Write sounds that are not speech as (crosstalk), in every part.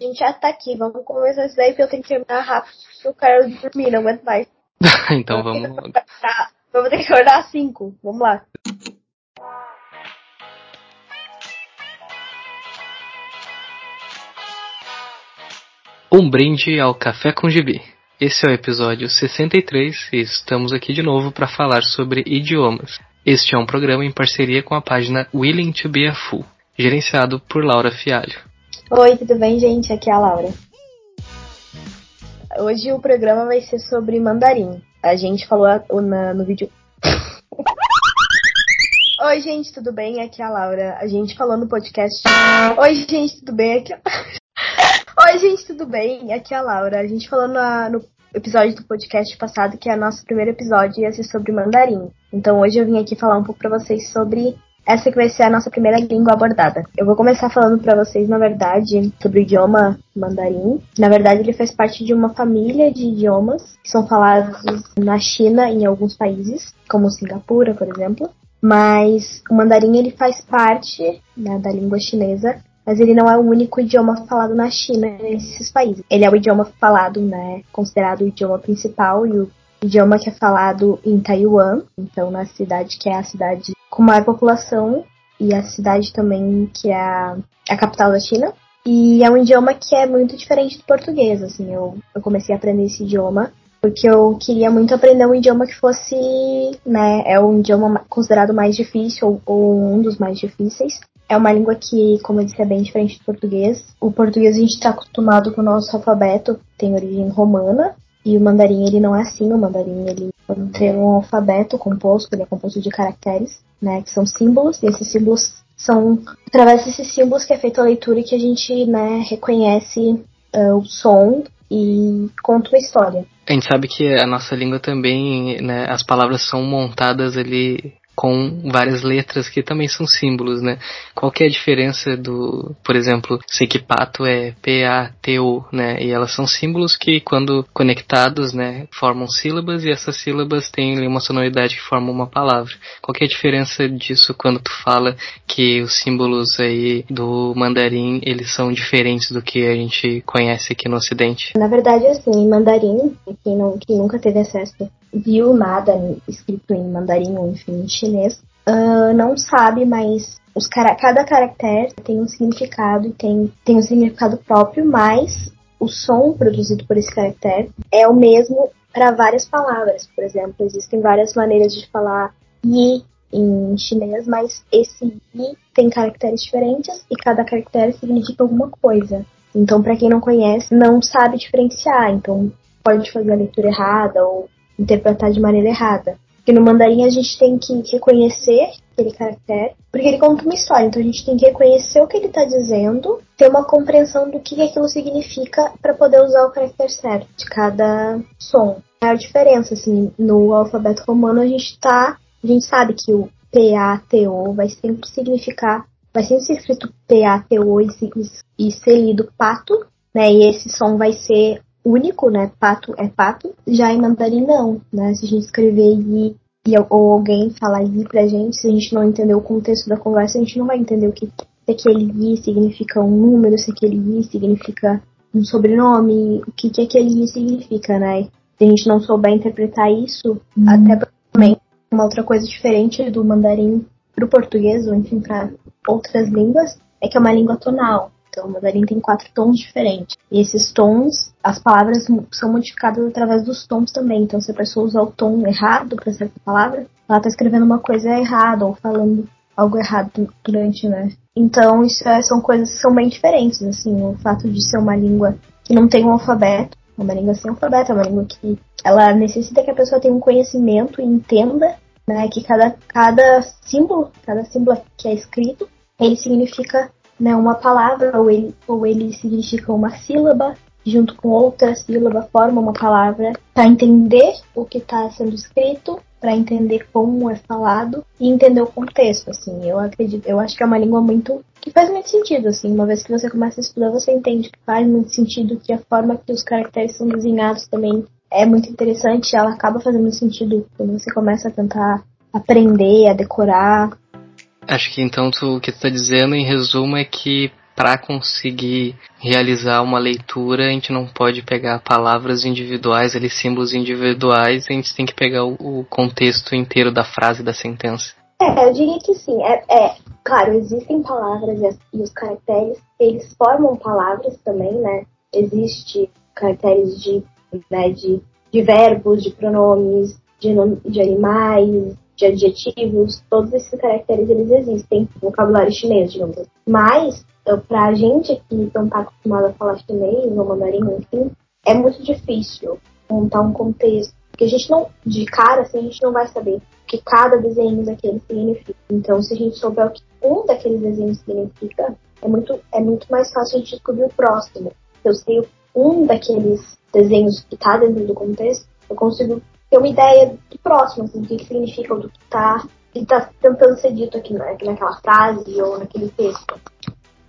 A gente já tá aqui, vamos começar isso daí porque eu tenho que terminar rápido eu quero dormir, não aguento mais. (laughs) então vamos. Tá, vamos ter que acordar às 5. Vamos lá. Um brinde ao Café com Gibi. Esse é o episódio 63 e estamos aqui de novo para falar sobre idiomas. Este é um programa em parceria com a página Willing to be a Fool, gerenciado por Laura Fialho. Oi, tudo bem, gente? Aqui é a Laura. Hoje o programa vai ser sobre mandarim. A gente falou na, no vídeo. (laughs) Oi, gente, tudo bem? Aqui é a Laura. A gente falou no podcast. Oi, gente, tudo bem? Aqui... (laughs) Oi, gente, tudo bem? Aqui é a Laura. A gente falou na, no episódio do podcast passado que é o nosso primeiro episódio ia ser sobre mandarim. Então hoje eu vim aqui falar um pouco para vocês sobre essa que vai ser a nossa primeira língua abordada. Eu vou começar falando para vocês, na verdade, sobre o idioma mandarim. Na verdade, ele faz parte de uma família de idiomas que são falados na China e em alguns países, como Singapura, por exemplo. Mas o mandarim ele faz parte né, da língua chinesa, mas ele não é o único idioma falado na China nesses países. Ele é o idioma falado, né, considerado o idioma principal e o idioma que é falado em Taiwan, então na cidade que é a cidade com maior população e a cidade também que é a, capital da China. E é um idioma que é muito diferente do português, assim, eu, eu comecei a aprender esse idioma porque eu queria muito aprender um idioma que fosse, né, é um idioma considerado mais difícil ou, ou um dos mais difíceis. É uma língua que, como eu disse, é bem diferente do português. O português a gente está acostumado com o nosso alfabeto, tem origem romana, e o mandarim, ele não é assim. O mandarim, ele tem um alfabeto composto, ele é composto de caracteres, né, que são símbolos, e esses símbolos são através desses símbolos que é feita a leitura e que a gente, né, reconhece uh, o som e conta uma história. A gente sabe que a nossa língua também, né, as palavras são montadas ali com várias letras que também são símbolos, né? Qual que é a diferença do, por exemplo, sei que pato é P-A-T-O, né? E elas são símbolos que, quando conectados, né, formam sílabas e essas sílabas têm uma sonoridade que forma uma palavra. Qual que é a diferença disso quando tu fala que os símbolos aí do mandarim, eles são diferentes do que a gente conhece aqui no ocidente? Na verdade, assim, mandarim, quem, não, quem nunca teve acesso viu nada escrito em mandarim ou enfim em chinês, uh, não sabe, mas os cara cada caractere tem um significado e tem, tem um significado próprio, mas o som produzido por esse caractere é o mesmo para várias palavras. Por exemplo, existem várias maneiras de falar yi em chinês, mas esse yi tem caracteres diferentes e cada caractere significa alguma coisa. Então, para quem não conhece, não sabe diferenciar. Então, pode fazer a leitura errada ou interpretar de maneira errada. Porque no mandarim a gente tem que reconhecer aquele caractere, porque ele conta uma história, então a gente tem que reconhecer o que ele está dizendo, ter uma compreensão do que aquilo significa para poder usar o caractere certo de cada som. É a diferença, assim, no alfabeto romano a gente tá, a gente sabe que o P-A-T-O vai sempre significar, vai sempre ser escrito P-A-T-O e, e ser lido pato, né, e esse som vai ser único, né? Pato é pato. Já em mandarim não, né? Se a gente escrever yi e, ou alguém falar yi pra gente, se a gente não entender o contexto da conversa, a gente não vai entender o que se aquele yi significa um número, se aquele yi significa um sobrenome, o que, que aquele yi significa, né? Se a gente não souber interpretar isso, uhum. até também uma outra coisa diferente do mandarim pro português, ou enfim, para outras línguas, é que é uma língua tonal. Então, o mandarim tem quatro tons diferentes. E esses tons, as palavras são modificadas através dos tons também. Então, se a pessoa usar o tom errado para certa palavra, ela está escrevendo uma coisa errada ou falando algo errado durante, né? Então, isso é, são coisas que são bem diferentes, assim, o fato de ser uma língua que não tem um alfabeto, é uma língua sem alfabeto, é uma língua que ela necessita que a pessoa tenha um conhecimento e entenda, né, que cada, cada símbolo, cada símbolo que é escrito, ele significa né, uma palavra, ou ele, ou ele significa uma sílaba, junto com outra sílaba forma uma palavra, para entender o que está sendo escrito, para entender como é falado e entender o contexto, assim. Eu acredito, eu acho que é uma língua muito que faz muito sentido, assim. Uma vez que você começa a estudar, você entende que faz muito sentido, que a forma que os caracteres são desenhados também é muito interessante. Ela acaba fazendo sentido quando você começa a tentar aprender, a decorar. Acho que então tu, o que tu tá dizendo em resumo é que para conseguir realizar uma leitura, a gente não pode pegar palavras individuais, ali, símbolos individuais, a gente tem que pegar o, o contexto inteiro da frase, da sentença. É, eu diria que sim. É, é claro, existem palavras e, os caracteres, eles formam palavras também, né? Existe caracteres de, né, de, de verbos, de pronomes, de, de animais, de adjetivos, todos esses caracteres eles existem no vocabulário chinês, digamos assim. Mas, para a gente que não está acostumado a falar chinês ou mandarim, enfim, é muito difícil montar um contexto. Porque a gente não, de cara, assim, a gente não vai saber o que cada desenho daquele significa. Então, se a gente souber o que um daqueles desenhos significa, é muito, é muito mais fácil a gente descobrir o próximo. Se eu sei um daqueles desenhos que está dentro do contexto, eu consigo ter uma ideia do próximo, assim, do que, significa, do que está tá tentando ser dito aqui, né, naquela frase ou naquele texto.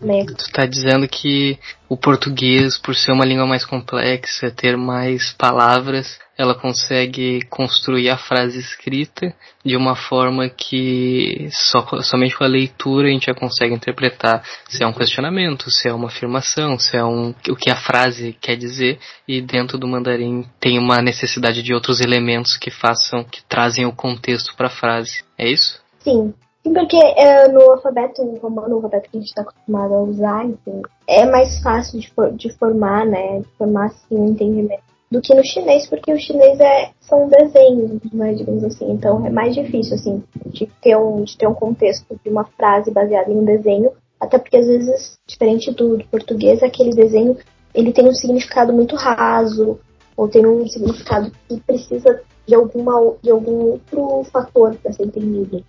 Né? Tu está dizendo que o português, por ser uma língua mais complexa, ter mais palavras, ela consegue construir a frase escrita de uma forma que só, somente com a leitura a gente já consegue interpretar se é um questionamento, se é uma afirmação, se é um, o que a frase quer dizer, e dentro do mandarim tem uma necessidade de outros elementos que façam, que trazem o contexto para a frase. É isso? Sim, porque é, no alfabeto romano, no alfabeto que a gente está acostumado a usar, enfim, é mais fácil de, for, de formar, né? De formar assim um entendimento do que no chinês, porque o chinês é, são desenhos, né, digamos assim. Então é mais difícil, assim, de ter, um, de ter um contexto de uma frase baseada em um desenho, até porque às vezes, diferente do, do português, aquele desenho ele tem um significado muito raso, ou tem um significado que precisa de, alguma, de algum outro fator para ser entendido.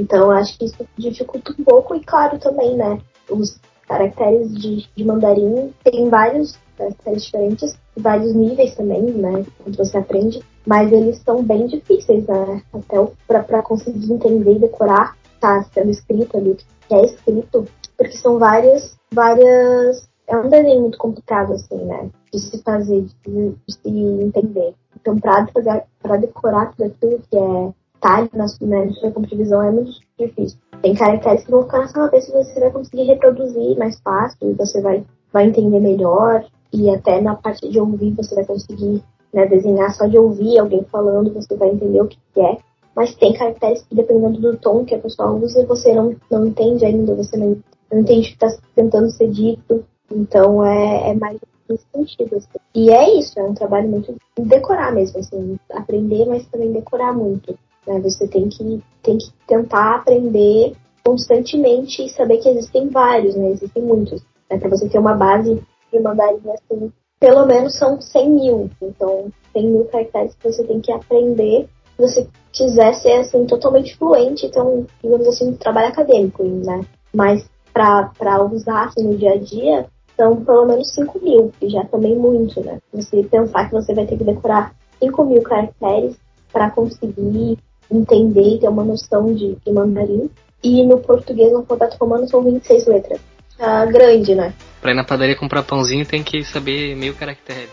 Então, acho que isso dificulta um pouco, e claro também, né? Os caracteres de, de mandarim tem vários caracteres diferentes, vários níveis também, né? Quando você aprende, mas eles são bem difíceis, né? Até para conseguir entender e decorar, tá sendo escrito ali, o que é escrito, porque são várias, várias. É um desenho muito complicado, assim, né? De se fazer, de, de se entender. Então, para decorar tudo aquilo que é detalhe na, sua visão é muito difícil. Tem caracteres que vão ficar na sua cabeça e você vai conseguir reproduzir mais fácil, você vai, vai entender melhor, e até na parte de ouvir você vai conseguir né, desenhar só de ouvir alguém falando, você vai entender o que é. Mas tem caracteres que, dependendo do tom que a pessoa usa, você não, não entende ainda, você não, não entende o que está tentando ser dito. Então é, é mais nesse sentido. Assim. E é isso, é um trabalho muito de decorar mesmo, assim, aprender, mas também decorar muito. Né? Você tem que, tem que tentar aprender constantemente e saber que existem vários, né? Existem muitos. Né? Para você ter uma base de mandarim assim, pelo menos são 100 mil. Então, 100 mil caracteres que você tem que aprender se você quiser ser assim, totalmente fluente, então, digamos assim, um trabalho acadêmico, né? Mas para usar assim, no dia a dia, são pelo menos 5 mil, que já é também muito, né? Você pensar que você vai ter que decorar 5 mil caracteres para conseguir entender e ter uma noção de, de mandarim. E no português, no alfabeto romano, são 26 letras. Tá grande, né? Pra ir na padaria comprar pãozinho tem que saber meio caractere.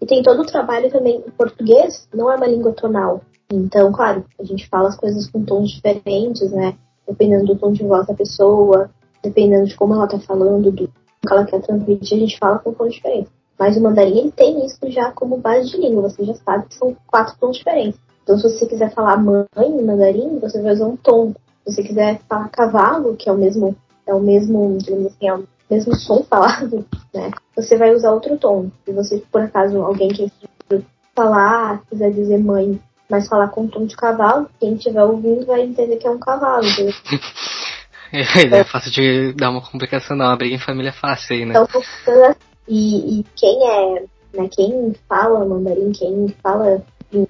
E tem todo o trabalho também. O português não é uma língua tonal. Então, claro, a gente fala as coisas com tons diferentes, né? Dependendo do tom de voz da pessoa, dependendo de como ela tá falando, do que ela quer transmitir, a gente fala com tons diferentes. Mas o mandarim ele tem isso já como base de língua, você já sabe que são quatro tons diferentes. Então, se você quiser falar mãe em mandarim, você vai usar um tom. Se você quiser falar cavalo, que é o mesmo, é o mesmo, digamos assim, é o mesmo som falado, (laughs) né? Você vai usar outro tom. Se você, por acaso, alguém que falar, quiser dizer mãe, mas falar com tom de cavalo, quem estiver ouvindo vai entender que é um cavalo? (laughs) É, é fácil de dar uma complicação, não. A briga em família é fácil aí, né? Então, e, e quem é, né, quem fala mandarim, quem fala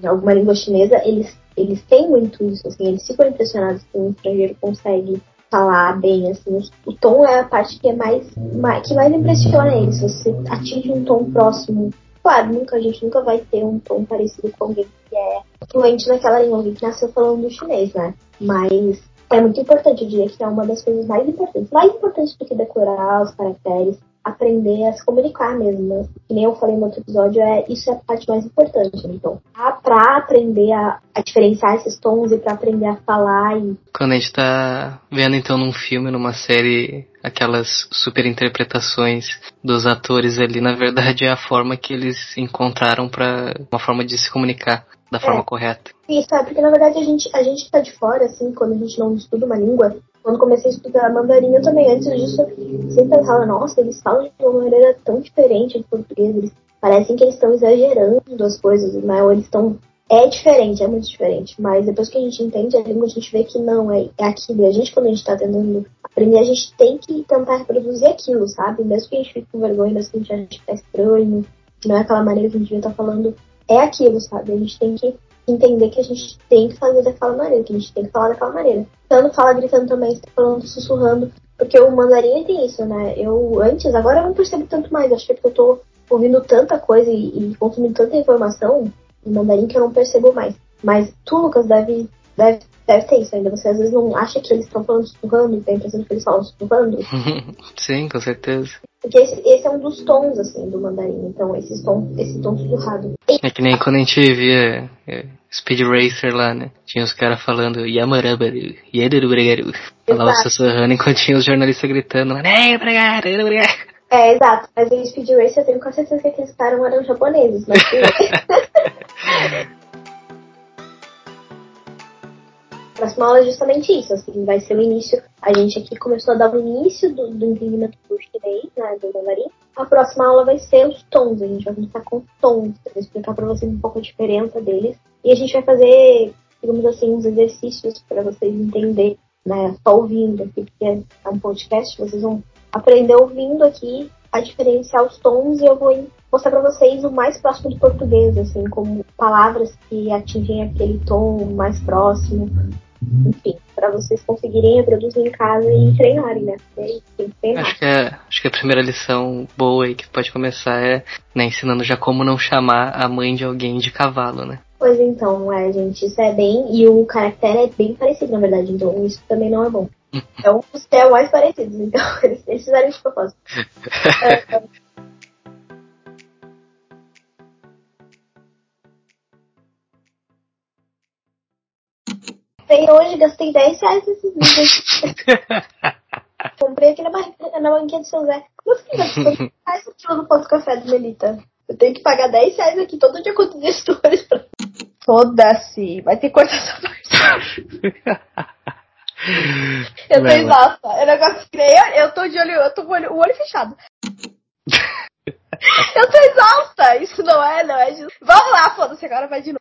alguma língua chinesa, eles, eles têm muito isso, assim, eles ficam impressionados que um estrangeiro consegue falar bem, assim, o tom é a parte que é mais, mais que mais impressiona eles, você atinge um tom próximo. Claro, nunca, a gente nunca vai ter um tom parecido com alguém que é fluente naquela língua, alguém que nasceu falando chinês, né? Mas é muito importante, eu diria que é uma das coisas mais importantes. Mais importante do que decorar os caracteres aprender a se comunicar mesmo. Né? Que nem eu falei no outro episódio, é, isso é a parte mais importante. Então, pra aprender a, a diferenciar esses tons e para aprender a falar e. Quando a gente tá vendo então num filme, numa série, aquelas super interpretações dos atores ali, na verdade é a forma que eles encontraram para uma forma de se comunicar da é. forma correta. Isso, é porque na verdade a gente, a gente tá de fora, assim, quando a gente não estuda uma língua, quando comecei a estudar mandarim, eu também, antes disso, sempre pensava, nossa, eles falam de uma maneira tão diferente do português, eles parecem que eles estão exagerando as coisas, né? Ou eles estão. É diferente, é muito diferente. Mas depois que a gente entende a língua, a gente vê que não, é, é aquilo. E a gente, quando a gente tá tentando aprender, a gente tem que tentar reproduzir aquilo, sabe? Mesmo que a gente fique com vergonha, mesmo que a gente ache que tá estranho, não é aquela maneira que a gente devia estar tá falando, é aquilo, sabe? A gente tem que entender que a gente tem que fazer daquela maneira, que a gente tem que falar daquela maneira. Tanto fala gritando também, está falando sussurrando, porque o mandarim tem isso, né? Eu antes, agora eu não percebo tanto mais, acho que é porque eu tô ouvindo tanta coisa e, e consumindo tanta informação em mandarim que eu não percebo mais. Mas tu, Lucas, deve, deve, deve ter isso ainda. Você às vezes não acha que eles estão falando sussurrando e tem a impressão que eles falam sussurrando. (laughs) Sim, com certeza. Porque esse, esse, é um dos tons, assim, do mandarim. Então, esse tom, esse tom sussurrado. É que nem quando a gente via é, Speed Racer lá, né? Tinha os caras falando Yamarabaru, Yederubregaru. Falava sussurrando enquanto tinha os jornalistas gritando, né? É, exato. Mas em Speed Racer eu tenho com certeza que aqueles caras eram japoneses, mas... (laughs) próxima aula é justamente isso, assim, vai ser o início. A gente aqui começou a dar o início do, do entendimento do chinês, né, do mandarim. A próxima aula vai ser os tons, a gente vai começar com tons, para explicar para vocês um pouco a diferença deles. E a gente vai fazer, digamos assim, uns exercícios para vocês entenderem, né, só ouvindo aqui, porque é um podcast, vocês vão aprender ouvindo aqui a diferenciar os tons e eu vou mostrar para vocês o mais próximo do português, assim, como palavras que atingem aquele tom mais próximo, enfim, para vocês conseguirem reproduzir em casa e treinarem, né? Acho que, é, acho que a primeira lição boa aí que pode começar é né, ensinando já como não chamar a mãe de alguém de cavalo, né? Pois então, é, gente, isso é bem. E o caractere é bem parecido, na verdade, então isso também não é bom. (laughs) É um dos que é mais parecidos, então (laughs) eles, fizeram de propósito. é, (laughs) comprei hoje, gastei 10 reais nesses livros. (laughs) comprei aqui na, na banquinha do seu Zé. Meu filho, faz o quilo do ponto café do Melita. Eu tenho que pagar 10 reais aqui todo dia com os gestores. Pra... Foda-se. Vai ter que cortar essa parte. (laughs) eu tô exausta. Eu negócio creio, eu tô de olho, eu tô com o olho, o olho fechado. (laughs) eu tô exausta. Isso não é, não é justo. Vamos lá, foda-se, agora vai de novo.